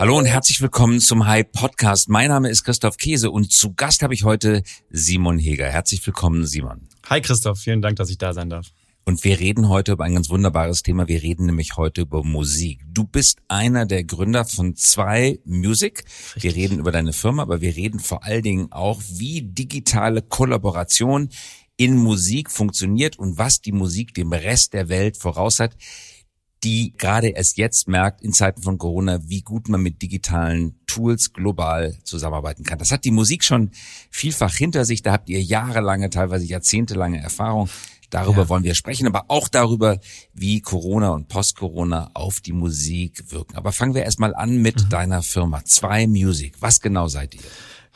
Hallo und herzlich willkommen zum Hype Podcast. Mein Name ist Christoph Käse und zu Gast habe ich heute Simon Heger. Herzlich willkommen, Simon. Hi Christoph, vielen Dank, dass ich da sein darf. Und wir reden heute über ein ganz wunderbares Thema. Wir reden nämlich heute über Musik. Du bist einer der Gründer von zwei Music. Richtig. Wir reden über deine Firma, aber wir reden vor allen Dingen auch, wie digitale Kollaboration in Musik funktioniert und was die Musik dem Rest der Welt voraus hat die gerade erst jetzt merkt in Zeiten von Corona, wie gut man mit digitalen Tools global zusammenarbeiten kann. Das hat die Musik schon vielfach hinter sich. Da habt ihr jahrelange, teilweise jahrzehntelange Erfahrung. Darüber ja. wollen wir sprechen, aber auch darüber, wie Corona und Post-Corona auf die Musik wirken. Aber fangen wir erstmal an mit mhm. deiner Firma. Zwei Music. Was genau seid ihr?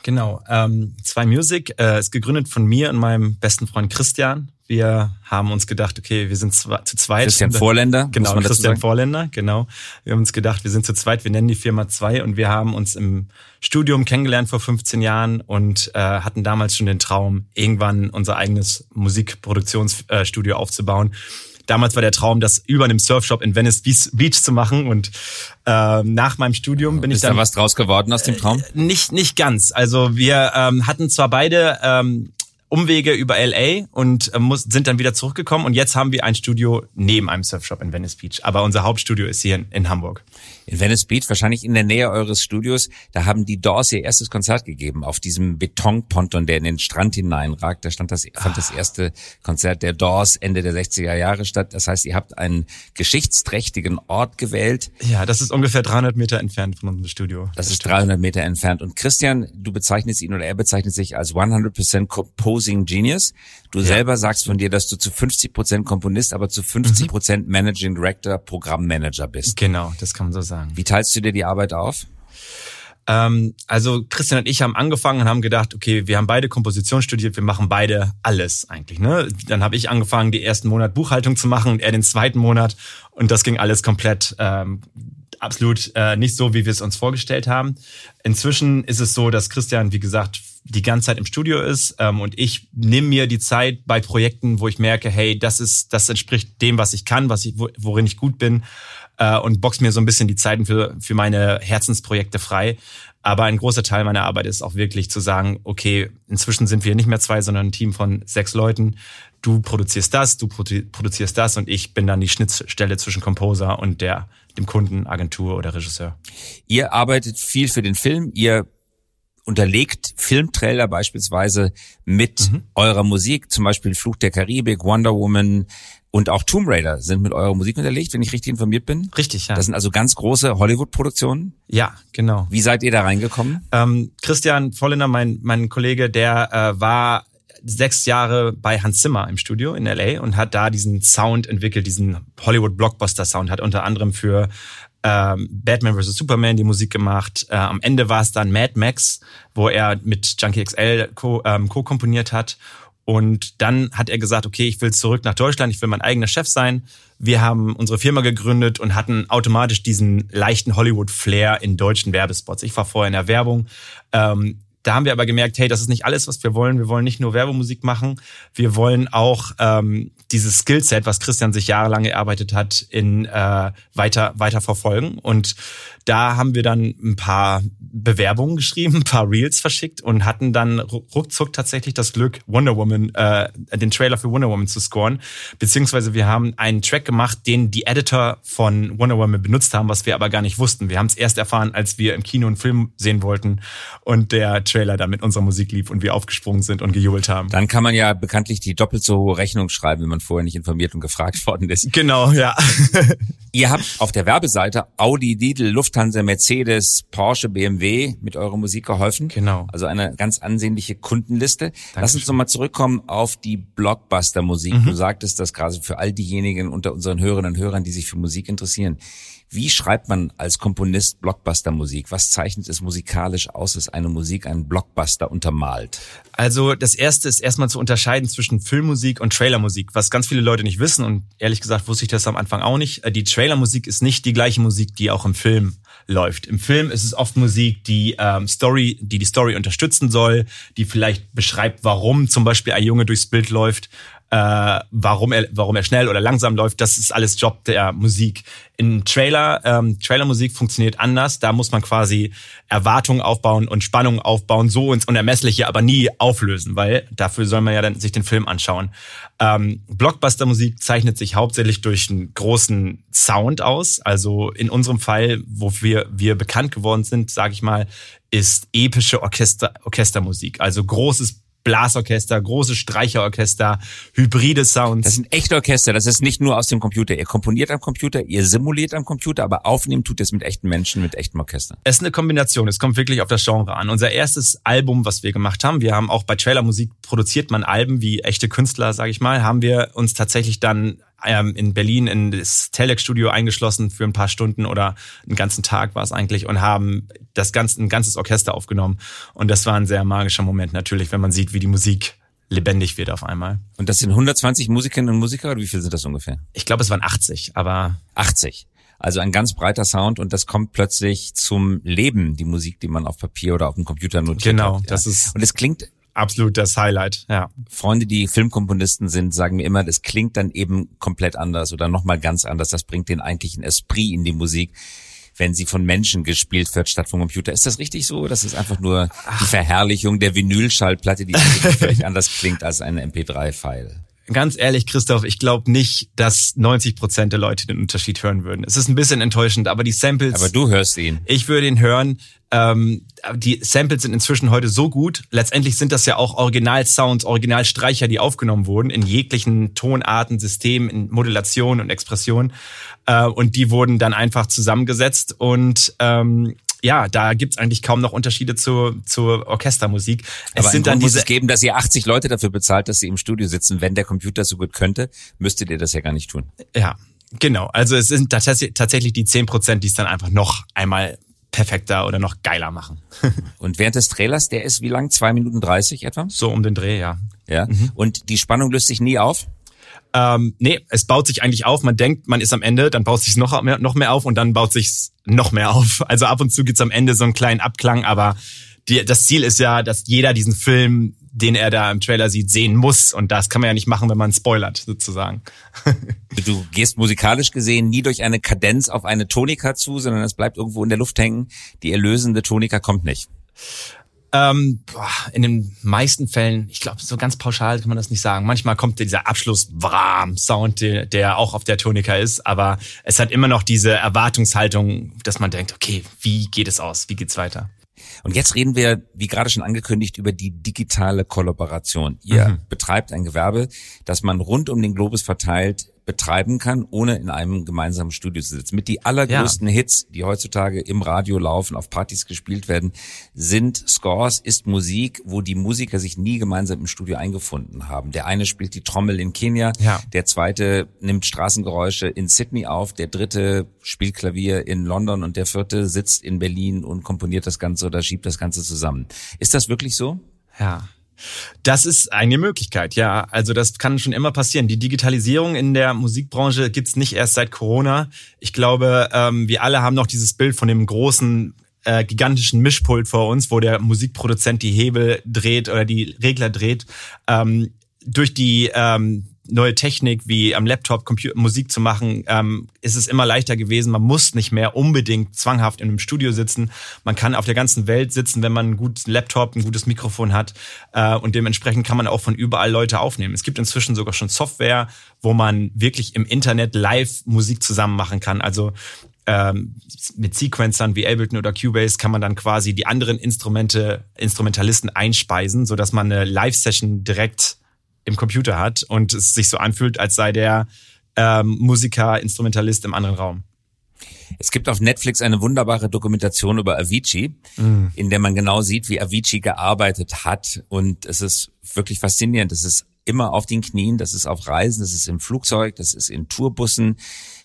Genau, ähm, zwei Music äh, ist gegründet von mir und meinem besten Freund Christian. Wir haben uns gedacht, okay, wir sind zu zweit. Christian Vorländer. Genau, Christian Vorländer, genau. Wir haben uns gedacht, wir sind zu zweit, wir nennen die Firma zwei und wir haben uns im Studium kennengelernt vor 15 Jahren und äh, hatten damals schon den Traum, irgendwann unser eigenes Musikproduktionsstudio aufzubauen. Damals war der Traum, das über einem Surfshop in Venice Beach zu machen. Und äh, nach meinem Studium bin Ist ich dann. Ist da was draus geworden aus dem Traum? Äh, nicht, nicht ganz. Also wir ähm, hatten zwar beide ähm, Umwege über LA und äh, muss, sind dann wieder zurückgekommen und jetzt haben wir ein Studio neben einem Surfshop in Venice Beach. Aber unser Hauptstudio ist hier in, in Hamburg. In Venice Beach, wahrscheinlich in der Nähe eures Studios, da haben die Doors ihr erstes Konzert gegeben auf diesem Betonponton, der in den Strand hineinragt. Da stand das, fand das erste Konzert der Doors Ende der 60er Jahre statt. Das heißt, ihr habt einen geschichtsträchtigen Ort gewählt. Ja, das ist ungefähr 300 Meter entfernt von unserem Studio. Das, das ist 300 Meter entfernt. Und Christian, du bezeichnest ihn oder er bezeichnet sich als 100% Composer Composing Genius. Du ja. selber sagst von dir, dass du zu 50 Prozent Komponist, aber zu 50 Prozent mhm. Managing Director, Programmmanager bist. Genau, das kann man so sagen. Wie teilst du dir die Arbeit auf? Ähm, also Christian und ich haben angefangen und haben gedacht, okay, wir haben beide Komposition studiert, wir machen beide alles eigentlich. Ne? Dann habe ich angefangen, die ersten Monat Buchhaltung zu machen und er den zweiten Monat und das ging alles komplett ähm, absolut äh, nicht so, wie wir es uns vorgestellt haben. Inzwischen ist es so, dass Christian, wie gesagt, die ganze Zeit im Studio ist ähm, und ich nehme mir die Zeit bei Projekten, wo ich merke, hey, das ist, das entspricht dem, was ich kann, was ich, worin ich gut bin äh, und box mir so ein bisschen die Zeiten für, für meine Herzensprojekte frei. Aber ein großer Teil meiner Arbeit ist auch wirklich zu sagen, okay, inzwischen sind wir nicht mehr zwei, sondern ein Team von sechs Leuten. Du produzierst das, du produzierst das und ich bin dann die Schnittstelle zwischen Composer und der, dem Kunden, Agentur oder Regisseur. Ihr arbeitet viel für den Film, ihr unterlegt Filmtrailer beispielsweise mit mhm. eurer Musik, zum Beispiel Fluch der Karibik, Wonder Woman und auch Tomb Raider sind mit eurer Musik unterlegt, wenn ich richtig informiert bin. Richtig, ja. Das sind also ganz große Hollywood-Produktionen. Ja, genau. Wie seid ihr da reingekommen? Ähm, Christian Vollinder, mein, mein Kollege, der äh, war sechs Jahre bei Hans Zimmer im Studio in LA und hat da diesen Sound entwickelt, diesen Hollywood Blockbuster Sound, hat unter anderem für ähm, Batman vs. Superman die Musik gemacht. Äh, am Ende war es dann Mad Max, wo er mit Junkie XL ähm, co-komponiert ähm, co hat. Und dann hat er gesagt, okay, ich will zurück nach Deutschland, ich will mein eigener Chef sein. Wir haben unsere Firma gegründet und hatten automatisch diesen leichten Hollywood-Flair in deutschen Werbespots. Ich war vorher in der Werbung. Ähm, da haben wir aber gemerkt, hey, das ist nicht alles, was wir wollen. Wir wollen nicht nur Werbemusik machen, wir wollen auch ähm, dieses Skillset, was Christian sich jahrelang erarbeitet hat, in äh, weiter weiter verfolgen. Und da haben wir dann ein paar Bewerbungen geschrieben, ein paar Reels verschickt und hatten dann ruckzuck tatsächlich das Glück, Wonder Woman, äh, den Trailer für Wonder Woman zu scoren. Beziehungsweise wir haben einen Track gemacht, den die Editor von Wonder Woman benutzt haben, was wir aber gar nicht wussten. Wir haben es erst erfahren, als wir im Kino einen Film sehen wollten und der Trailer dann mit unserer Musik lief und wir aufgesprungen sind und gejubelt haben. Dann kann man ja bekanntlich die doppelt so hohe Rechnung schreiben, wenn man vorher nicht informiert und gefragt worden ist. Genau, ja. Ihr habt auf der Werbeseite Audi, Lidl, Lufthansa, Mercedes, Porsche, BMW mit eurer Musik geholfen. Genau. Also eine ganz ansehnliche Kundenliste. Dankeschön. Lass uns nochmal zurückkommen auf die Blockbuster-Musik. Mhm. Du sagtest das gerade für all diejenigen unter unseren Hörerinnen und Hörern, die sich für Musik interessieren. Wie schreibt man als Komponist Blockbuster-Musik? Was zeichnet es musikalisch aus, dass eine Musik einen Blockbuster untermalt? Also das erste ist erstmal zu unterscheiden zwischen Filmmusik und Trailermusik, was ganz viele Leute nicht wissen und ehrlich gesagt wusste ich das am Anfang auch nicht. Die Trailermusik ist nicht die gleiche Musik, die auch im Film läuft. Im Film ist es oft Musik, die ähm, Story, die die Story unterstützen soll, die vielleicht beschreibt, warum zum Beispiel ein Junge durchs Bild läuft äh, warum er warum er schnell oder langsam läuft, das ist alles Job der Musik. In Trailer ähm, Trailermusik funktioniert anders. Da muss man quasi Erwartungen aufbauen und Spannungen aufbauen, so ins Unermessliche, aber nie auflösen, weil dafür soll man ja dann sich den Film anschauen. Ähm, Blockbuster-Musik zeichnet sich hauptsächlich durch einen großen Sound aus. Also in unserem Fall, wofür wir bekannt geworden sind, sage ich mal, ist epische Orchester Orchestermusik. Also großes Blasorchester, große Streicherorchester, hybride Sounds. Das sind echte Orchester, das ist nicht nur aus dem Computer. Ihr komponiert am Computer, ihr simuliert am Computer, aber aufnehmen tut es mit echten Menschen, mit echtem Orchester. Es ist eine Kombination, es kommt wirklich auf das Genre an. Unser erstes Album, was wir gemacht haben, wir haben auch bei Trailermusik produziert man Alben wie echte Künstler, sage ich mal, haben wir uns tatsächlich dann ähm, in Berlin in das Telex-Studio eingeschlossen für ein paar Stunden oder einen ganzen Tag war es eigentlich und haben das ganze, ein ganzes Orchester aufgenommen. Und das war ein sehr magischer Moment natürlich, wenn man sieht, wie die Musik lebendig wird auf einmal. Und das sind 120 Musikerinnen und Musiker oder wie viel sind das ungefähr? Ich glaube, es waren 80, aber 80. Also ein ganz breiter Sound und das kommt plötzlich zum Leben, die Musik, die man auf Papier oder auf dem Computer notiert genau, hat. Genau, das ist und es klingt absolut das Highlight, ja. Freunde, die Filmkomponisten sind, sagen mir immer, das klingt dann eben komplett anders oder nochmal ganz anders. Das bringt den eigentlichen Esprit in die Musik, wenn sie von Menschen gespielt wird statt vom Computer. Ist das richtig so? Das ist einfach nur die Verherrlichung der Vinylschallplatte, die völlig anders klingt als ein MP3-File. Ganz ehrlich, Christoph, ich glaube nicht, dass 90 Prozent der Leute den Unterschied hören würden. Es ist ein bisschen enttäuschend, aber die Samples. Aber du hörst ihn. Ich würde ihn hören. Ähm, die Samples sind inzwischen heute so gut. Letztendlich sind das ja auch Original-Sounds, Originalstreicher, die aufgenommen wurden in jeglichen Tonarten, Systemen, in Modulation und Expression. Äh, und die wurden dann einfach zusammengesetzt und ähm, ja, da gibt's eigentlich kaum noch Unterschiede zur, zur Orchestermusik. Es Aber sind dann diese muss es geben, dass ihr 80 Leute dafür bezahlt, dass sie im Studio sitzen. Wenn der Computer so gut könnte, müsstet ihr das ja gar nicht tun. Ja, genau. Also es sind tatsächlich die 10 Prozent, die es dann einfach noch einmal perfekter oder noch geiler machen. Und während des Trailers, der ist wie lang? Zwei Minuten dreißig etwa? So um den Dreh, ja. Ja. Mhm. Und die Spannung löst sich nie auf? Ähm, nee, es baut sich eigentlich auf. Man denkt, man ist am Ende, dann baut sich noch mehr, noch mehr auf und dann baut sich noch mehr auf. Also ab und zu gibt's am Ende so einen kleinen Abklang, aber die, das Ziel ist ja, dass jeder diesen Film, den er da im Trailer sieht, sehen muss. Und das kann man ja nicht machen, wenn man spoilert, sozusagen. du gehst musikalisch gesehen nie durch eine Kadenz auf eine Tonika zu, sondern es bleibt irgendwo in der Luft hängen. Die erlösende Tonika kommt nicht. Ähm, boah, in den meisten Fällen, ich glaube, so ganz pauschal kann man das nicht sagen. Manchmal kommt dieser Abschluss-Sound, der, der auch auf der Tonika ist, aber es hat immer noch diese Erwartungshaltung, dass man denkt, okay, wie geht es aus? Wie geht's weiter? Und jetzt reden wir, wie gerade schon angekündigt, über die digitale Kollaboration. Ihr mhm. betreibt ein Gewerbe, das man rund um den Globus verteilt betreiben kann, ohne in einem gemeinsamen Studio zu sitzen. Mit die allergrößten ja. Hits, die heutzutage im Radio laufen, auf Partys gespielt werden, sind Scores, ist Musik, wo die Musiker sich nie gemeinsam im Studio eingefunden haben. Der eine spielt die Trommel in Kenia, ja. der zweite nimmt Straßengeräusche in Sydney auf, der dritte spielt Klavier in London und der vierte sitzt in Berlin und komponiert das Ganze oder schiebt das Ganze zusammen. Ist das wirklich so? Ja. Das ist eine Möglichkeit, ja. Also das kann schon immer passieren. Die Digitalisierung in der Musikbranche gibt's nicht erst seit Corona. Ich glaube, ähm, wir alle haben noch dieses Bild von dem großen äh, gigantischen Mischpult vor uns, wo der Musikproduzent die Hebel dreht oder die Regler dreht. Ähm, durch die ähm, neue Technik wie am Laptop Computer, Musik zu machen, ähm, ist es immer leichter gewesen. Man muss nicht mehr unbedingt zwanghaft in einem Studio sitzen. Man kann auf der ganzen Welt sitzen, wenn man einen guten Laptop, ein gutes Mikrofon hat. Äh, und dementsprechend kann man auch von überall Leute aufnehmen. Es gibt inzwischen sogar schon Software, wo man wirklich im Internet live Musik zusammen machen kann. Also ähm, mit Sequencern wie Ableton oder Cubase kann man dann quasi die anderen Instrumente, Instrumentalisten einspeisen, so dass man eine Live-Session direkt im Computer hat und es sich so anfühlt, als sei der ähm, Musiker, Instrumentalist im anderen Raum. Es gibt auf Netflix eine wunderbare Dokumentation über Avicii, mm. in der man genau sieht, wie Avicii gearbeitet hat. Und es ist wirklich faszinierend. Es ist immer auf den Knien, das ist auf Reisen, das ist im Flugzeug, das ist in Tourbussen.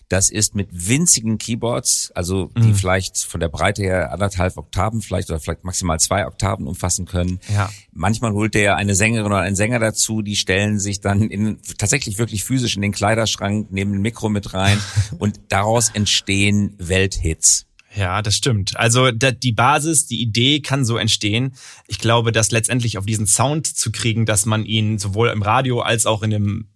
Das ist mit winzigen Keyboards, also die mhm. vielleicht von der Breite her anderthalb Oktaven vielleicht oder vielleicht maximal zwei Oktaven umfassen können. Ja. Manchmal holt der eine Sängerin oder einen Sänger dazu, die stellen sich dann in, tatsächlich wirklich physisch in den Kleiderschrank, nehmen ein Mikro mit rein und daraus entstehen Welthits. Ja, das stimmt. Also die Basis, die Idee kann so entstehen. Ich glaube, dass letztendlich auf diesen Sound zu kriegen, dass man ihn sowohl im Radio als auch in dem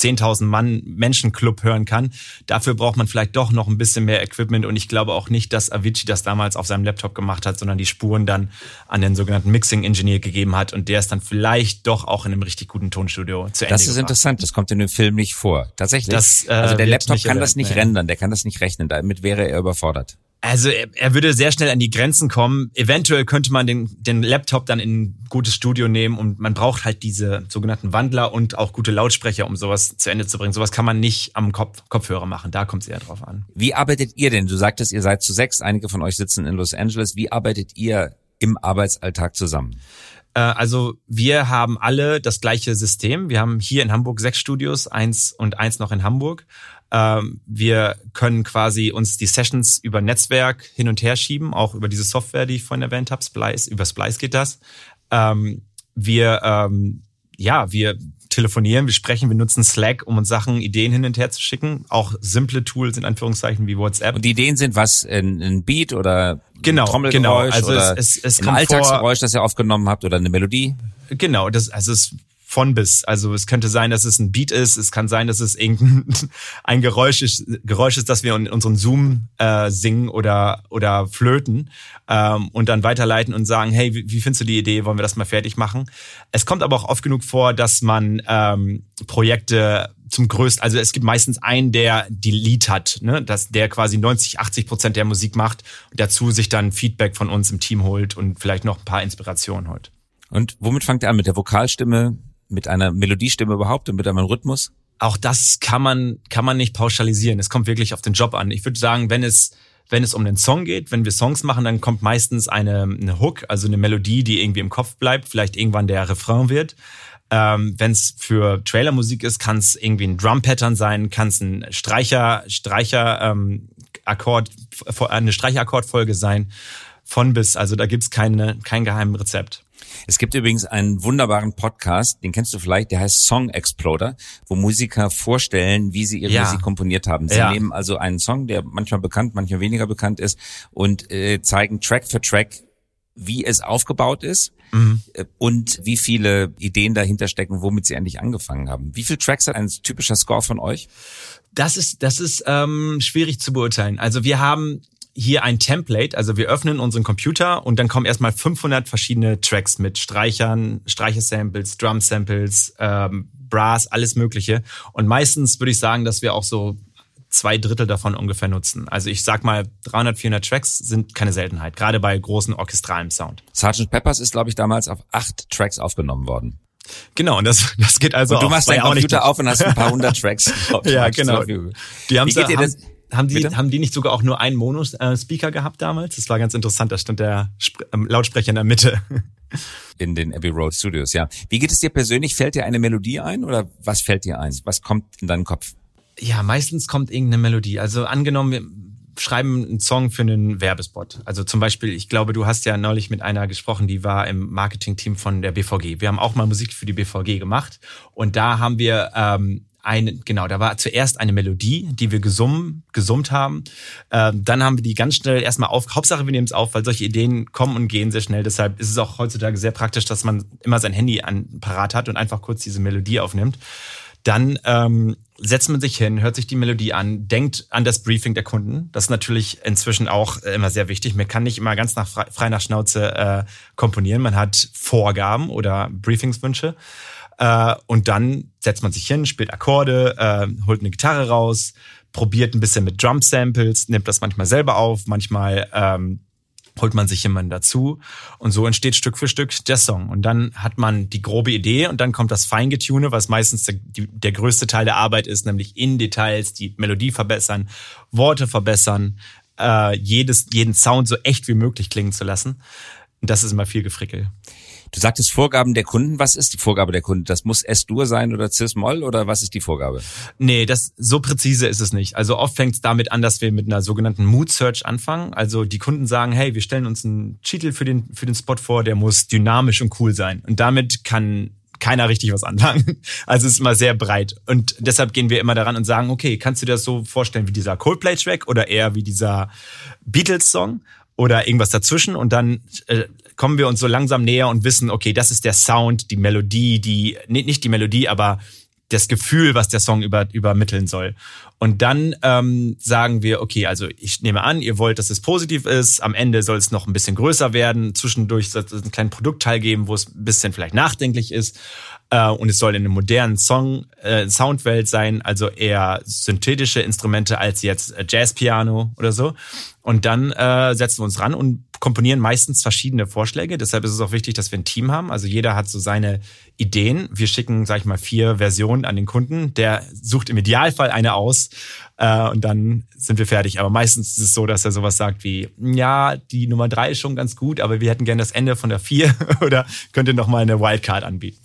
10.000 Mann Menschenclub hören kann. Dafür braucht man vielleicht doch noch ein bisschen mehr Equipment und ich glaube auch nicht, dass Avicii das damals auf seinem Laptop gemacht hat, sondern die Spuren dann an den sogenannten Mixing Engineer gegeben hat und der ist dann vielleicht doch auch in einem richtig guten Tonstudio zu Ende Das ist gebracht. interessant, das kommt in dem Film nicht vor. Tatsächlich. Das, äh, also der Laptop kann das nicht rendern, der kann das nicht rechnen, damit wäre er überfordert. Also er, er würde sehr schnell an die Grenzen kommen. Eventuell könnte man den, den Laptop dann in ein gutes Studio nehmen und man braucht halt diese sogenannten Wandler und auch gute Lautsprecher, um sowas zu Ende zu bringen. Sowas kann man nicht am Kopf, Kopfhörer machen. Da kommt es eher drauf an. Wie arbeitet ihr denn? Du sagtest, ihr seid zu sechs, einige von euch sitzen in Los Angeles. Wie arbeitet ihr im Arbeitsalltag zusammen? Äh, Also wir haben alle das gleiche System. Wir haben hier in Hamburg sechs Studios, eins und eins noch in Hamburg. Ähm, Wir können quasi uns die Sessions über Netzwerk hin und her schieben, auch über diese Software, die ich vorhin erwähnt habe, Splice. Über Splice geht das. Ähm, Wir, ähm, ja, wir telefonieren, wir sprechen, wir nutzen Slack, um uns Sachen, Ideen hin und her zu schicken. Auch simple Tools in Anführungszeichen wie WhatsApp. Und die Ideen sind was, ein, Beat oder Genau, Trommelgeräusch genau. Also oder es- es- es ein Alltagsgeräusch, das ihr aufgenommen habt oder eine Melodie? Genau, das, also es ist von bis. Also es könnte sein, dass es ein Beat ist, es kann sein, dass es irgendein ein Geräusch ist, Geräusch ist, das wir in unseren Zoom äh, singen oder oder flöten ähm, und dann weiterleiten und sagen, hey, wie, wie findest du die Idee? Wollen wir das mal fertig machen? Es kommt aber auch oft genug vor, dass man ähm, Projekte zum größten, also es gibt meistens einen, der die Lead hat, ne, dass der quasi 90, 80 Prozent der Musik macht und dazu sich dann Feedback von uns im Team holt und vielleicht noch ein paar Inspirationen holt. Und womit fangt ihr an? Mit der Vokalstimme, mit einer Melodiestimme überhaupt und mit einem Rhythmus? auch das kann man, kann man nicht pauschalisieren. Es kommt wirklich auf den Job an. Ich würde sagen, wenn es, wenn es um den Song geht, wenn wir Songs machen, dann kommt meistens eine, eine Hook, also eine Melodie, die irgendwie im Kopf bleibt, vielleicht irgendwann der Refrain wird. Ähm, wenn es für Trailermusik ist, kann es irgendwie ein Drum-Pattern sein, kann es ein Streicher, Streicher, ähm, Akkord, eine Streicherakkordfolge sein. Von bis. Also da gibt's keine, kein geheimen Rezept. Es gibt übrigens einen wunderbaren Podcast, den kennst du vielleicht, der heißt Song Exploder, wo Musiker vorstellen, wie sie ihre Ja. Musik komponiert haben. Sie Ja. nehmen also einen Song, der manchmal bekannt, manchmal weniger bekannt ist und äh, zeigen Track für Track, wie es aufgebaut ist Mhm. äh, und wie viele Ideen dahinter stecken, womit sie eigentlich angefangen haben. Wie viele Tracks hat ein typischer Score von euch? Das ist, das ist ähm, schwierig zu beurteilen. Also wir haben hier ein Template, also wir öffnen unseren Computer und dann kommen erstmal 500 verschiedene Tracks mit Streichern, Streichersamples, Drum-Samples, ähm, Brass, alles Mögliche. Und meistens würde ich sagen, dass wir auch so zwei Drittel davon ungefähr nutzen. Also ich sag mal, 300, 400 Tracks sind keine Seltenheit, gerade bei großen orchestralen Sound. Sgt. Peppers ist, glaube ich, damals auf acht Tracks aufgenommen worden. Genau, und das, das geht also Und du auch machst bei deinen Computer auf und hast ein paar hundert Tracks. Ja, genau. Die haben, Wie geht dir haben, das? Haben, die, Bitte? haben die nicht sogar auch nur einen Mono-Speaker gehabt damals? Das war ganz interessant, da stand der Spr ähm, Lautsprecher in der Mitte. In den Abbey Road Studios, ja. Wie geht es dir persönlich? Fällt dir eine Melodie ein oder was fällt dir ein? Was kommt in deinen Kopf? Ja, meistens kommt irgendeine Melodie. Also angenommen, wir schreiben einen Song für einen Werbespot. Also zum Beispiel, ich glaube, du hast ja neulich mit einer gesprochen, die war im Marketingteam von der BVG. Wir haben auch mal Musik für die BVG gemacht und da haben wir ähm, eine, genau, da war zuerst eine Melodie, die wir gesummt, gesummt haben. Ähm, dann haben wir die ganz schnell erstmal auf. Hauptsache, wir nehmen es auf, weil solche Ideen kommen und gehen sehr schnell. Deshalb ist es auch heutzutage sehr praktisch, dass man immer sein Handy an, parat hat und einfach kurz diese Melodie aufnimmt. Dann ähm, setzt man sich hin, hört sich die Melodie an, denkt an das Briefing der Kunden. Das ist natürlich inzwischen auch immer sehr wichtig. Man kann nicht immer ganz nach frei, frei nach Schnauze äh, komponieren. Man hat Vorgaben oder Briefingswünsche. Äh, und dann setzt man sich hin, spielt Akkorde, äh, holt eine Gitarre raus, probiert ein bisschen mit Drum-Samples, nimmt das manchmal selber auf, manchmal ähm, holt man sich jemanden dazu und so entsteht Stück für Stück der Song. Und dann hat man die grobe Idee und dann kommt das Feingetune, was meistens der, die, der größte Teil der Arbeit ist, nämlich in Details die Melodie verbessern, Worte verbessern, äh, jedes, jeden Sound so echt wie möglich klingen zu lassen. Und das ist immer viel Gefrickel. Du sagtest Vorgaben der Kunden. Was ist die Vorgabe der Kunden? Das muss S-Dur sein oder Cis-Moll oder was ist die Vorgabe? Nee, das so präzise ist es nicht. Also oft fängt es damit an, dass wir mit einer sogenannten Mood Search anfangen. Also die Kunden sagen, hey, wir stellen uns einen Titel für den für den Spot vor, der muss dynamisch und cool sein. Und damit kann keiner richtig was anfangen. Also es ist immer sehr breit. Und deshalb gehen wir immer daran und sagen, okay, kannst du dir das so vorstellen wie dieser Coldplay-Track oder eher wie dieser Beatles-Song? oder irgendwas dazwischen und dann äh, kommen wir uns so langsam näher und wissen, okay, das ist der Sound, die Melodie, die nicht die Melodie, aber das Gefühl, was der Song über, übermitteln soll. Und dann ähm, sagen wir, okay, also ich nehme an, ihr wollt, dass es positiv ist. Am Ende soll es noch ein bisschen größer werden. Zwischendurch soll es einen kleinen Produktteil geben, wo es ein bisschen vielleicht nachdenklich ist. Äh, und es soll in einer modernen Song, äh, Soundwelt sein, also eher synthetische Instrumente als jetzt äh, Jazzpiano oder so. Und dann äh, setzen wir uns ran und komponieren meistens verschiedene Vorschläge. Deshalb ist es auch wichtig, dass wir ein Team haben. Also jeder hat so seine Ideen. Wir schicken, sag ich mal, vier Versionen an den Kunden. Der sucht im Idealfall eine aus äh, und dann sind wir fertig. Aber meistens ist es so, dass er sowas sagt wie, ja, die Nummer drei ist schon ganz gut, aber wir hätten gerne das Ende von der vier oder könnte noch mal eine Wildcard anbieten.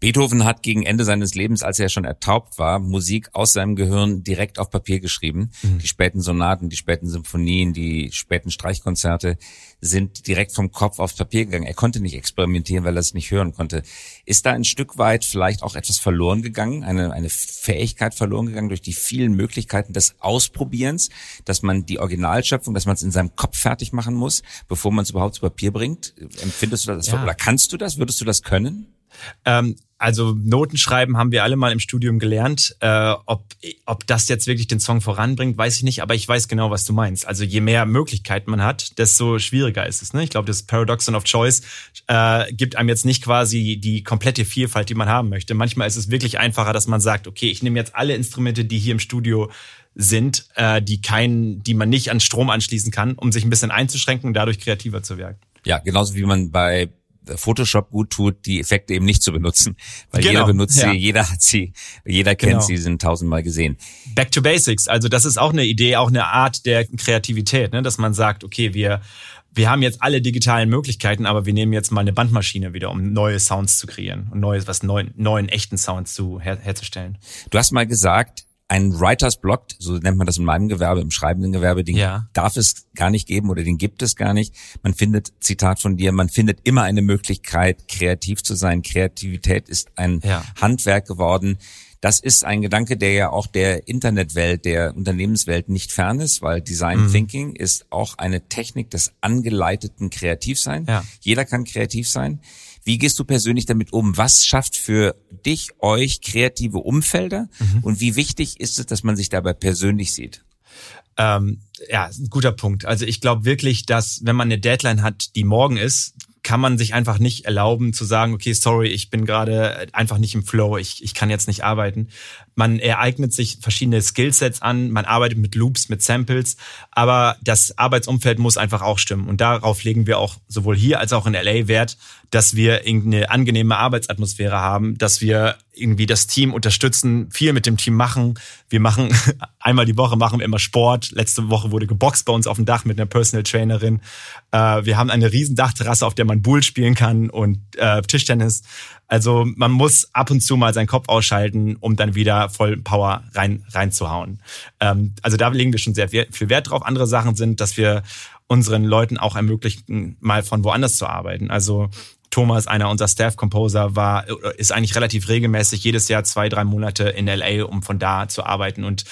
Beethoven hat gegen Ende seines Lebens, als er schon ertaubt war, Musik aus seinem Gehirn direkt auf Papier geschrieben. Mhm. Die späten Sonaten, die späten Symphonien, die späten Streichkonzerte sind direkt vom Kopf aufs Papier gegangen. Er konnte nicht experimentieren, weil er es nicht hören konnte. Ist da ein Stück weit vielleicht auch etwas verloren gegangen, eine, eine Fähigkeit verloren gegangen durch die vielen Möglichkeiten des Ausprobierens, dass man die Originalschöpfung, dass man es in seinem Kopf fertig machen muss, bevor man es überhaupt zu Papier bringt? Empfindest du das ja. oder kannst du das? Würdest du das können? Ähm, also Notenschreiben haben wir alle mal im Studium gelernt. Äh, ob, ob das jetzt wirklich den Song voranbringt, weiß ich nicht, aber ich weiß genau, was du meinst. Also je mehr Möglichkeiten man hat, desto schwieriger ist es. Ne? Ich glaube, das Paradoxon of Choice äh, gibt einem jetzt nicht quasi die komplette Vielfalt, die man haben möchte. Manchmal ist es wirklich einfacher, dass man sagt, okay, ich nehme jetzt alle Instrumente, die hier im Studio sind, äh, die keinen, die man nicht an Strom anschließen kann, um sich ein bisschen einzuschränken und dadurch kreativer zu werden. Ja, genauso wie man bei Photoshop gut tut, die Effekte eben nicht zu benutzen, weil genau, jeder benutzt ja. sie, jeder hat sie, jeder kennt genau. sie, sind tausendmal gesehen. Back to Basics, also das ist auch eine Idee, auch eine Art der Kreativität, ne? dass man sagt, okay, wir wir haben jetzt alle digitalen Möglichkeiten, aber wir nehmen jetzt mal eine Bandmaschine wieder, um neue Sounds zu kreieren und neues, was neuen, neuen echten Sounds zu her, herzustellen. Du hast mal gesagt, ein Writers Block, so nennt man das in meinem Gewerbe, im schreibenden Gewerbe, den ja. darf es gar nicht geben oder den gibt es gar nicht. Man findet, Zitat von dir, man findet immer eine Möglichkeit, kreativ zu sein. Kreativität ist ein ja. Handwerk geworden. Das ist ein Gedanke, der ja auch der Internetwelt, der Unternehmenswelt nicht fern ist, weil Design mhm. Thinking ist auch eine Technik des angeleiteten Kreativsein. Ja. Jeder kann kreativ sein. Wie gehst du persönlich damit um? Was schafft für dich, euch kreative Umfelder? Mhm. Und wie wichtig ist es, dass man sich dabei persönlich sieht? Ähm, ja, ein guter Punkt. Also ich glaube wirklich, dass wenn man eine Deadline hat, die morgen ist, kann man sich einfach nicht erlauben zu sagen, okay, sorry, ich bin gerade einfach nicht im Flow, ich, ich kann jetzt nicht arbeiten. Man ereignet sich verschiedene Skillsets an, man arbeitet mit Loops, mit Samples, aber das Arbeitsumfeld muss einfach auch stimmen. Und darauf legen wir auch sowohl hier als auch in LA Wert, dass wir irgendeine angenehme Arbeitsatmosphäre haben, dass wir irgendwie das Team unterstützen, viel mit dem Team machen. Wir machen einmal die Woche machen wir immer Sport. Letzte Woche wurde geboxt bei uns auf dem Dach mit einer Personal Trainerin. Äh, wir haben eine riesen Dachterrasse, auf der man Bull spielen kann und äh, Tischtennis. Also man muss ab und zu mal seinen Kopf ausschalten, um dann wieder voll Power rein reinzuhauen. Ähm, also da legen wir schon sehr viel Wert drauf. Andere Sachen sind, dass wir unseren Leuten auch ermöglichen, mal von woanders zu arbeiten. Also Thomas, einer unserer Staff-Composer, war, ist eigentlich relativ regelmäßig jedes Jahr zwei, drei Monate in LA, um von da zu arbeiten. Und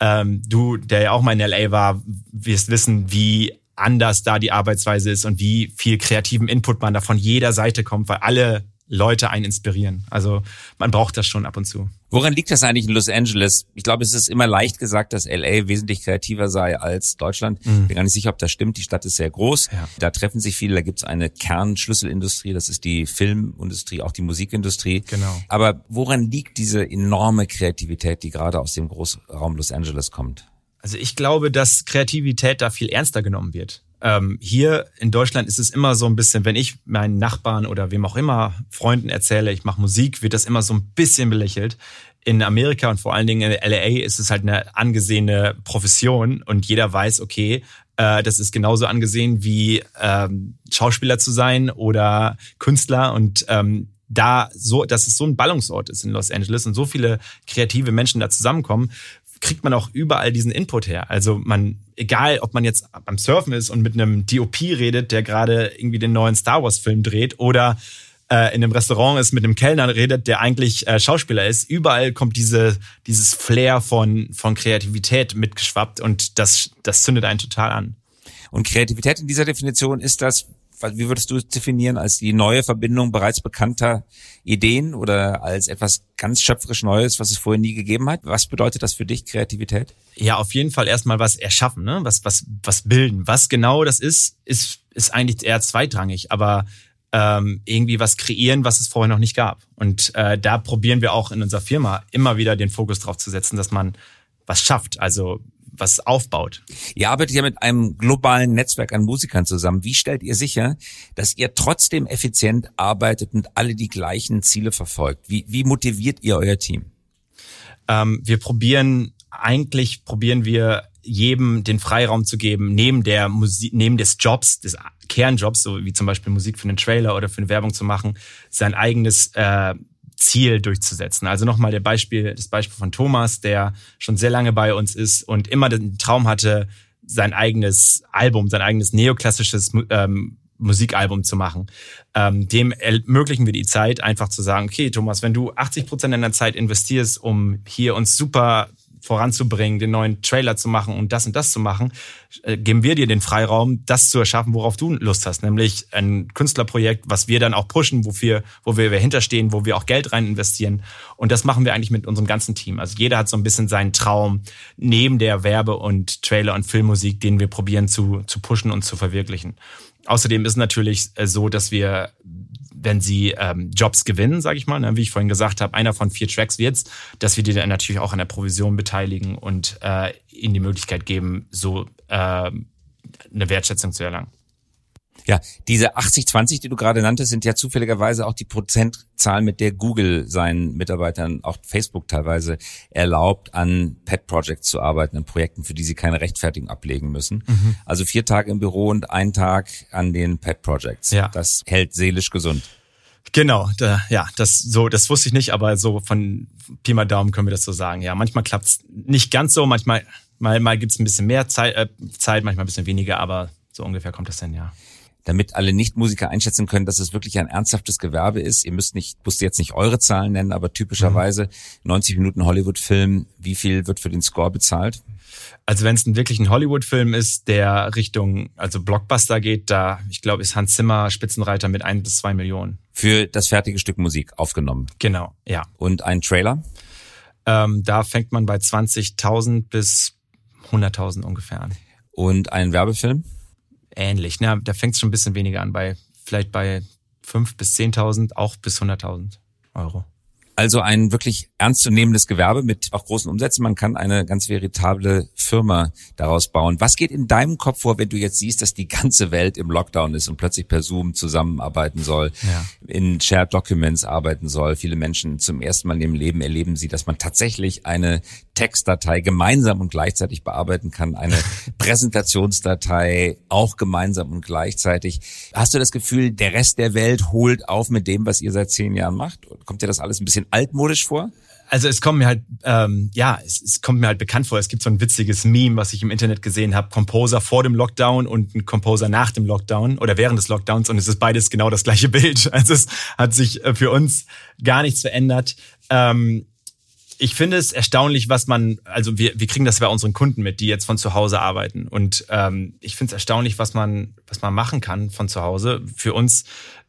ähm, du, der ja auch mal in LA war, wirst wissen, wie anders da die Arbeitsweise ist und wie viel kreativen Input man da von jeder Seite kommt, weil alle Leute einen inspirieren. Also man braucht das schon ab und zu. Woran liegt das eigentlich in Los Angeles? Ich glaube, es ist immer leicht gesagt, dass LA wesentlich kreativer sei als Deutschland. Mhm. Bin gar nicht sicher, ob das stimmt. Die Stadt ist sehr groß. Ja. Da treffen sich viele. Da gibt es eine Kernschlüsselindustrie. Das ist die Filmindustrie, auch die Musikindustrie. Genau. Aber woran liegt diese enorme Kreativität, die gerade aus dem Großraum Los Angeles kommt? Also ich glaube, dass Kreativität da viel ernster genommen wird. Ähm, hier in Deutschland ist es immer so ein bisschen, wenn ich meinen Nachbarn oder wem auch immer Freunden erzähle, ich mache Musik, wird das immer so ein bisschen belächelt. In Amerika und vor allen Dingen in LA ist es halt eine angesehene Profession und jeder weiß, okay, äh, das ist genauso angesehen wie ähm, Schauspieler zu sein oder Künstler und ähm, da so, dass es so ein Ballungsort ist in Los Angeles und so viele kreative Menschen da zusammenkommen, kriegt man auch überall diesen Input her. Also man, egal ob man jetzt beim Surfen ist und mit einem DOP redet, der gerade irgendwie den neuen Star Wars Film dreht oder äh, in einem Restaurant ist, mit einem Kellner redet, der eigentlich äh, Schauspieler ist, überall kommt diese, dieses Flair von, von Kreativität mitgeschwappt und das, das zündet einen total an. Und Kreativität in dieser Definition ist das, wie würdest du es definieren als die neue Verbindung bereits bekannter Ideen oder als etwas ganz schöpferisch Neues, was es vorher nie gegeben hat? Was bedeutet das für dich, Kreativität? Ja, auf jeden Fall erstmal was erschaffen, ne? was, was, was bilden. Was genau das ist, ist, ist eigentlich eher zweitrangig, aber ähm, irgendwie was kreieren, was es vorher noch nicht gab. Und äh, da probieren wir auch in unserer Firma immer wieder den Fokus drauf zu setzen, dass man was schafft, also was aufbaut. Ihr arbeitet ja mit einem globalen Netzwerk an Musikern zusammen. Wie stellt ihr sicher, dass ihr trotzdem effizient arbeitet und alle die gleichen Ziele verfolgt? Wie, wie motiviert ihr euer Team? Ähm, wir probieren, eigentlich probieren wir jedem den Freiraum zu geben, neben der Musik, neben des Jobs, des Kernjobs, so wie zum Beispiel Musik für einen Trailer oder für eine Werbung zu machen, sein eigenes äh, Ziel durchzusetzen. Also nochmal der Beispiel, das Beispiel von Thomas, der schon sehr lange bei uns ist und immer den Traum hatte, sein eigenes Album, sein eigenes neoklassisches ähm, Musikalbum zu machen. Ähm, dem ermöglichen wir die Zeit, einfach zu sagen, okay, Thomas, wenn du 80 Prozent deiner Zeit investierst, um hier uns super voranzubringen, den neuen Trailer zu machen und das und das zu machen, äh, geben wir dir den Freiraum, das zu erschaffen, worauf du Lust hast, nämlich ein Künstlerprojekt, was wir dann auch pushen, wofür, wo wir hinterstehen, wo wir auch Geld rein investieren. Und das machen wir eigentlich mit unserem ganzen Team. Also jeder hat so ein bisschen seinen Traum neben der Werbe- und Trailer- und Filmmusik, den wir probieren zu, zu pushen und zu verwirklichen. Außerdem ist natürlich äh, so, dass wir wenn sie ähm, Jobs gewinnen, sage ich mal, ne, wie ich vorhin gesagt habe, einer von vier Tracks wird's, dass wir die dann natürlich auch an der Provision beteiligen und äh, ihnen die Möglichkeit geben, so äh, eine Wertschätzung zu erlangen. Ja, diese 80-20, die du gerade nanntest, sind ja zufälligerweise auch die Prozentzahlen, mit der Google seinen Mitarbeitern, auch Facebook teilweise, erlaubt, an Pet Projects zu arbeiten, an Projekten, für die sie keine Rechtfertigung ablegen müssen. Mhm. Also vier Tage im Büro und ein Tag an den Pet Projects. Ja. Das hält seelisch gesund. Genau, da, ja, das so, das wusste ich nicht, aber so von Pi mal Daumen können wir das so sagen. Ja, manchmal klappt's nicht ganz so, manchmal mal, mal gibt's ein bisschen mehr Zeit, äh, Zeit, manchmal ein bisschen weniger, aber so ungefähr kommt das denn, ja damit alle Nichtmusiker einschätzen können, dass es wirklich ein ernsthaftes Gewerbe ist. Ihr müsst nicht, musst jetzt nicht eure Zahlen nennen, aber typischerweise mhm. 90 Minuten Hollywood-Film, wie viel wird für den Score bezahlt? Also wenn es ein wirklich ein Hollywood-Film ist, der Richtung also Blockbuster geht, da ich glaube ist Hans Zimmer Spitzenreiter mit ein bis zwei Millionen für das fertige Stück Musik aufgenommen. Genau, ja. Und ein Trailer? Ähm, da fängt man bei 20.000 bis 100.000 ungefähr an. Und ein Werbefilm? Ähnlich. Ne? Da fängt es schon ein bisschen weniger an, bei vielleicht bei fünf bis zehntausend, auch bis hunderttausend Euro. Also ein wirklich ernstzunehmendes Gewerbe mit auch großen Umsätzen. Man kann eine ganz veritable Firma daraus bauen. Was geht in deinem Kopf vor, wenn du jetzt siehst, dass die ganze Welt im Lockdown ist und plötzlich per Zoom zusammenarbeiten soll, ja. in Shared Documents arbeiten soll? Viele Menschen zum ersten Mal in ihrem Leben erleben sie, dass man tatsächlich eine Textdatei gemeinsam und gleichzeitig bearbeiten kann, eine Präsentationsdatei auch gemeinsam und gleichzeitig. Hast du das Gefühl, der Rest der Welt holt auf mit dem, was ihr seit zehn Jahren macht? Kommt dir das alles ein bisschen altmodisch vor? Also es kommt mir halt, ähm, ja, es, es kommt mir halt bekannt vor. Es gibt so ein witziges Meme, was ich im Internet gesehen habe. Composer vor dem Lockdown und ein Composer nach dem Lockdown oder während des Lockdowns und es ist beides genau das gleiche Bild. Also es hat sich äh, für uns gar nichts verändert. Ähm, ich finde es erstaunlich, was man, also wir, wir kriegen das bei unseren Kunden mit, die jetzt von zu Hause arbeiten. Und ähm, ich finde es erstaunlich, was man, was man machen kann von zu Hause. Für uns,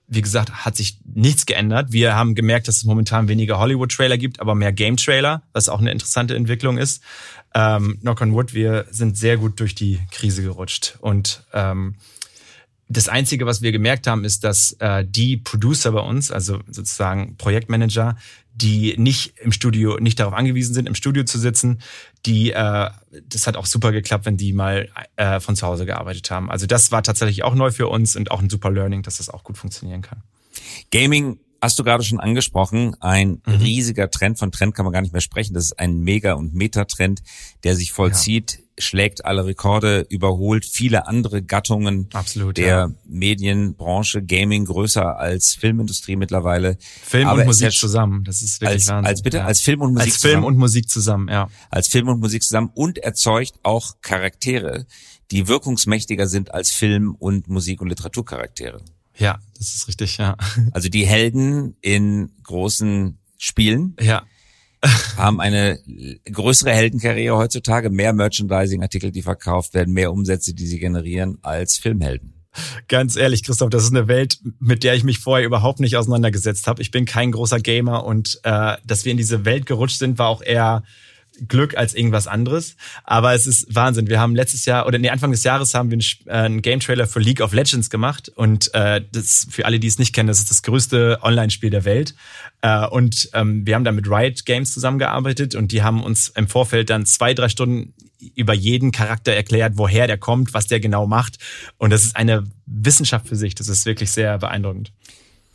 wie gesagt, hat sich nichts geändert. Wir haben gemerkt, dass es momentan weniger Hollywood-Trailer gibt, aber mehr Game-Trailer, was auch eine interessante Entwicklung ist. Ähm, knock on wood, wir sind sehr gut durch die Krise gerutscht. Und ähm, das Einzige, was wir gemerkt haben, ist, dass äh, die Producer bei uns, also sozusagen Projektmanager, die nicht im Studio, nicht darauf angewiesen sind, im Studio zu sitzen, die, äh, das hat auch super geklappt, wenn die mal äh, von zu Hause gearbeitet haben. Also das war tatsächlich auch neu für uns und auch ein super Learning, dass das auch gut funktionieren kann. Gaming hast du gerade schon angesprochen, ein mhm. riesiger Trend. Von Trend kann man gar nicht mehr sprechen. Das ist ein Mega- und Metatrend, der sich vollzieht, ja. Schlägt alle Rekorde, überholt viele andere Gattungen Absolut, der ja. Medienbranche, Gaming größer als Filmindustrie mittlerweile. Film Aber und Musik zusammen, das ist wirklich als, Wahnsinn. Als bitte, ja. als Film und Musik als Film zusammen. und Musik zusammen, ja. Als Film und Musik zusammen und erzeugt auch Charaktere, die wirkungsmächtiger sind als Film und Musik und Literaturcharaktere. Ja, das ist richtig, ja. Also die Helden in großen Spielen ja. Haben eine größere Heldenkarriere heutzutage, mehr Merchandising-Artikel, die verkauft werden, mehr Umsätze, die sie generieren, als Filmhelden. Ganz ehrlich, Christoph, das ist eine Welt, mit der ich mich vorher überhaupt nicht auseinandergesetzt habe. Ich bin kein großer Gamer und äh, dass wir in diese Welt gerutscht sind, war auch eher Glück als irgendwas anderes. Aber es ist Wahnsinn. Wir haben letztes Jahr oder nee, Anfang des Jahres haben wir einen, äh, einen Game Trailer für League of Legends gemacht und äh, das für alle, die es nicht kennen, das ist das größte Online-Spiel der Welt. Äh, und ähm, wir haben da mit Riot Games zusammengearbeitet und die haben uns im Vorfeld dann zwei, drei Stunden über jeden Charakter erklärt, woher der kommt, was der genau macht. Und das ist eine Wissenschaft für sich. Das ist wirklich sehr beeindruckend.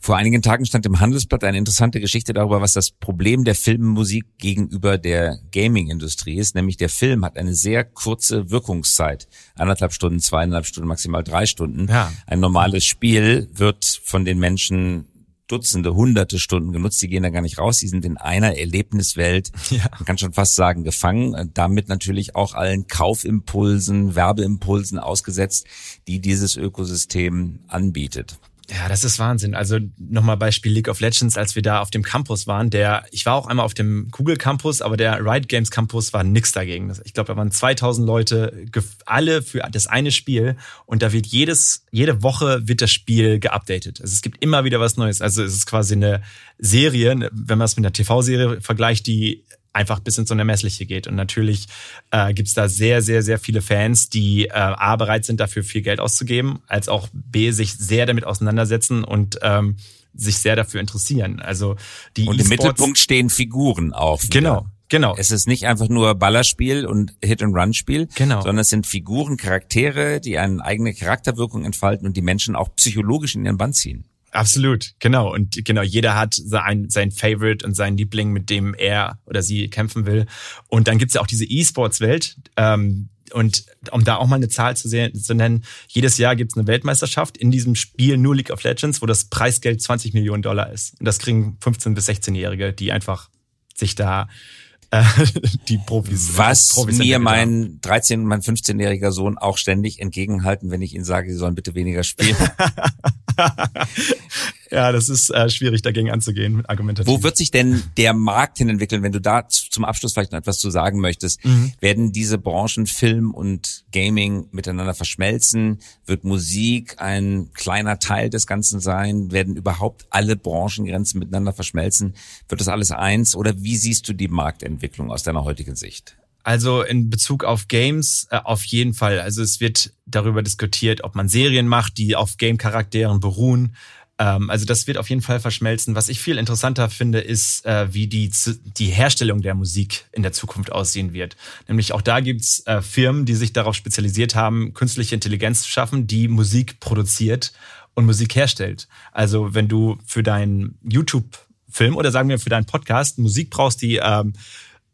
Vor einigen Tagen stand im Handelsblatt eine interessante Geschichte darüber, was das Problem der Filmmusik gegenüber der Gaming-Industrie ist. Nämlich der Film hat eine sehr kurze Wirkungszeit. Anderthalb Stunden, zweieinhalb Stunden, maximal drei Stunden. Ja. Ein normales Spiel wird von den Menschen Dutzende, hunderte Stunden genutzt. Die gehen da gar nicht raus. Die sind in einer Erlebniswelt, ja. man kann schon fast sagen, gefangen. Damit natürlich auch allen Kaufimpulsen, Werbeimpulsen ausgesetzt, die dieses Ökosystem anbietet. Ja, das ist Wahnsinn. Also nochmal Beispiel League of Legends, als wir da auf dem Campus waren. Der, ich war auch einmal auf dem Google Campus, aber der Riot Games Campus war nix dagegen. Ich glaube, da waren 2000 Leute, alle für das eine Spiel. Und da wird jedes, jede Woche wird das Spiel geupdatet. Also es gibt immer wieder was Neues. Also es ist quasi eine Serie, wenn man es mit einer TV-Serie vergleicht, die einfach bis ins Unermessliche geht. Und natürlich äh, gibt es da sehr, sehr, sehr viele Fans, die äh, A bereit sind, dafür viel Geld auszugeben, als auch B sich sehr damit auseinandersetzen und ähm, sich sehr dafür interessieren. Also die Und im Mittelpunkt stehen Figuren auch. Wieder. Genau. Genau. Es ist nicht einfach nur Ballerspiel und Hit-and-Run-Spiel, genau. sondern es sind Figuren, Charaktere, die eine eigene Charakterwirkung entfalten und die Menschen auch psychologisch in ihren Bann ziehen. Absolut, genau. Und genau, jeder hat sein, sein Favorite und seinen Liebling, mit dem er oder sie kämpfen will. Und dann gibt's ja auch diese E-Sports-Welt. Ähm, und um da auch mal eine Zahl zu, sehen, zu nennen, jedes Jahr gibt's eine Weltmeisterschaft in diesem Spiel nur League of Legends, wo das Preisgeld 20 Millionen Dollar ist. Und das kriegen 15- bis 16-Jährige, die einfach sich da die Profis. Was Profis mir mein 13- und mein 15-jähriger Sohn auch ständig entgegenhalten, wenn ich ihnen sage, sie sollen bitte weniger spielen. ja, das ist äh, schwierig dagegen anzugehen, argumentativ. Wo wird sich denn der Markt hin entwickeln, wenn du da zum Abschluss vielleicht noch etwas zu sagen möchtest? Mhm. Werden diese Branchen Film und Gaming miteinander verschmelzen? Wird Musik ein kleiner Teil des Ganzen sein? Werden überhaupt alle Branchengrenzen miteinander verschmelzen? Wird das alles eins? Oder wie siehst du die Marktentwicklung aus deiner heutigen Sicht? Also in Bezug auf Games äh, auf jeden Fall. Also es wird darüber diskutiert, ob man Serien macht, die auf Game-Charakteren beruhen. Ähm, also das wird auf jeden Fall verschmelzen. Was ich viel interessanter finde, ist, äh, wie die, die Herstellung der Musik in der Zukunft aussehen wird. Nämlich auch da gibt's äh, Firmen, die sich darauf spezialisiert haben, künstliche Intelligenz zu schaffen, die Musik produziert und Musik herstellt. Also wenn du für deinen YouTube-Film oder sagen wir für deinen Podcast Musik brauchst, die ähm,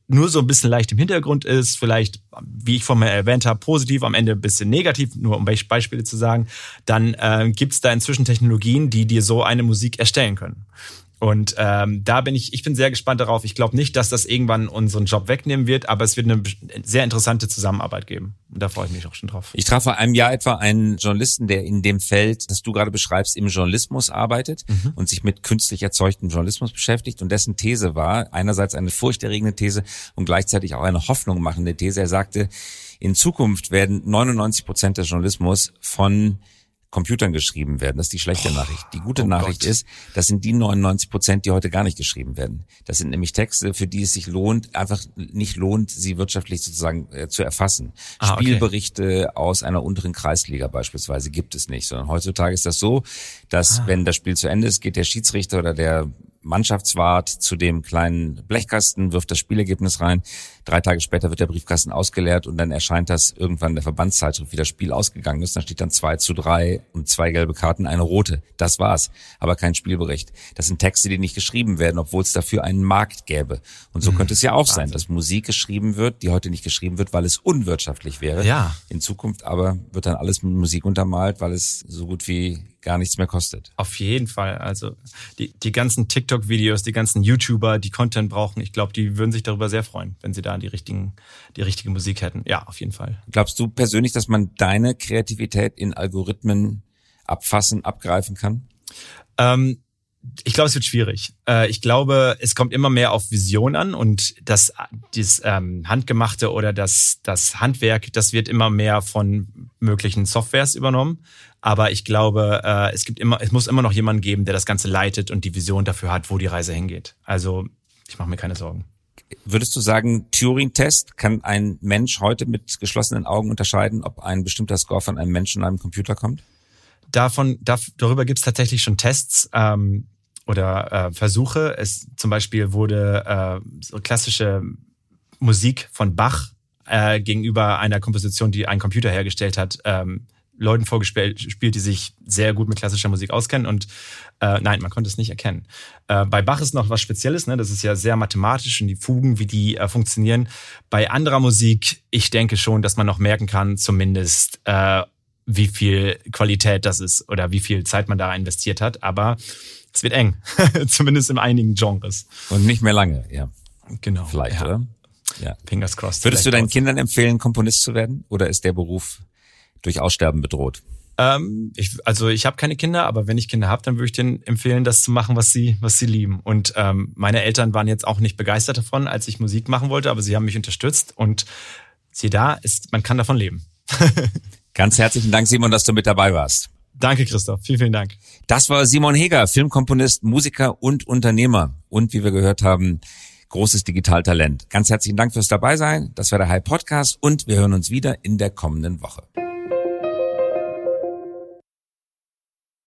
nur so ein bisschen leicht im Hintergrund ist, vielleicht, wie ich vorhin erwähnt habe, positiv, am Ende ein bisschen negativ, nur um Beispiele zu sagen, dann äh, gibt es da inzwischen Technologien, die dir so eine Musik erstellen können. Und ähm, da bin ich, ich bin sehr gespannt darauf. Ich glaube nicht, dass das irgendwann unseren Job wegnehmen wird, aber es wird eine sehr interessante Zusammenarbeit geben. Und da freue ich mich auch schon drauf. Ich traf vor einem Jahr etwa einen Journalisten, der in dem Feld, das du gerade beschreibst, im Journalismus arbeitet mhm. und sich mit künstlich erzeugtem Journalismus beschäftigt. Und dessen These war einerseits eine furchterregende These und gleichzeitig auch eine Hoffnung machende These. Er sagte, in Zukunft werden 99 Prozent des Journalismus von Computern geschrieben werden. Das ist die schlechte oh, Nachricht. Die gute oh Nachricht Gott. ist, das sind die 99 Prozent, die heute gar nicht geschrieben werden. Das sind nämlich Texte, für die es sich lohnt, einfach nicht lohnt, sie wirtschaftlich sozusagen äh, zu erfassen. Ah, Spielberichte okay. aus einer unteren Kreisliga beispielsweise gibt es nicht, sondern heutzutage ist das so, dass ah. wenn das Spiel zu Ende ist, geht der Schiedsrichter oder der Mannschaftswart zu dem kleinen Blechkasten, wirft das Spielergebnis rein. Drei Tage später wird der Briefkasten ausgeleert und dann erscheint das irgendwann in der Verbandszeitschrift, wie das Spiel ausgegangen ist. Dann steht dann zwei zu drei und zwei gelbe Karten, eine rote. Das war's. Aber kein Spielbericht. Das sind Texte, die nicht geschrieben werden, obwohl es dafür einen Markt gäbe. Und so mhm. könnte es ja auch sein, dass Musik geschrieben wird, die heute nicht geschrieben wird, weil es unwirtschaftlich wäre. Ja. In Zukunft aber wird dann alles mit Musik untermalt, weil es so gut wie gar nichts mehr kostet. Auf jeden Fall. Also die, die ganzen TikTok-Videos, die ganzen YouTuber, die Content brauchen, ich glaube, die würden sich darüber sehr freuen, wenn sie da die richtigen, die richtige Musik hätten. Ja, auf jeden Fall. Glaubst du persönlich, dass man deine Kreativität in Algorithmen abfassen, abgreifen kann? Ähm, ich glaube, es wird schwierig. Äh, ich glaube, es kommt immer mehr auf Vision an und das, das ähm, Handgemachte oder das, das Handwerk, das wird immer mehr von möglichen Softwares übernommen. Aber ich glaube, äh, es gibt immer, es muss immer noch jemanden geben, der das Ganze leitet und die Vision dafür hat, wo die Reise hingeht. Also ich mache mir keine Sorgen. Würdest du sagen, Turing-Test kann ein Mensch heute mit geschlossenen Augen unterscheiden, ob ein bestimmter Score von einem Menschen in einem Computer kommt? Davon, da, darüber gibt es tatsächlich schon Tests ähm, oder äh, Versuche. Es zum Beispiel wurde äh, so klassische Musik von Bach äh, gegenüber einer Komposition, die ein Computer hergestellt hat, ähm, Leuten vorgespielt, die sich sehr gut mit klassischer Musik auskennen und äh, nein, man konnte es nicht erkennen. Äh, bei Bach ist noch was Spezielles, ne? das ist ja sehr mathematisch und die Fugen, wie die äh, funktionieren. Bei anderer Musik, ich denke schon, dass man noch merken kann, zumindest äh, wie viel Qualität das ist oder wie viel Zeit man da investiert hat, aber es wird eng, zumindest in einigen Genres. Und nicht mehr lange, ja. Genau. Vielleicht, ja. oder? Ja. Fingers crossed. Würdest du deinen Kindern empfehlen, Komponist zu werden? Oder ist der Beruf durch Aussterben bedroht? Ähm, ich, also ich habe keine Kinder, aber wenn ich Kinder habe, dann würde ich denen empfehlen, das zu machen, was sie, was sie lieben. Und ähm, meine Eltern waren jetzt auch nicht begeistert davon, als ich Musik machen wollte, aber sie haben mich unterstützt und sie da ist, man kann davon leben. Ganz herzlichen Dank, Simon, dass du mit dabei warst. Danke, Christoph. Vielen, vielen Dank. Das war Simon Heger, Filmkomponist, Musiker und Unternehmer. Und wie wir gehört haben, großes Digitaltalent. Ganz herzlichen Dank fürs Dabeisein. Das war der High Podcast und wir hören uns wieder in der kommenden Woche.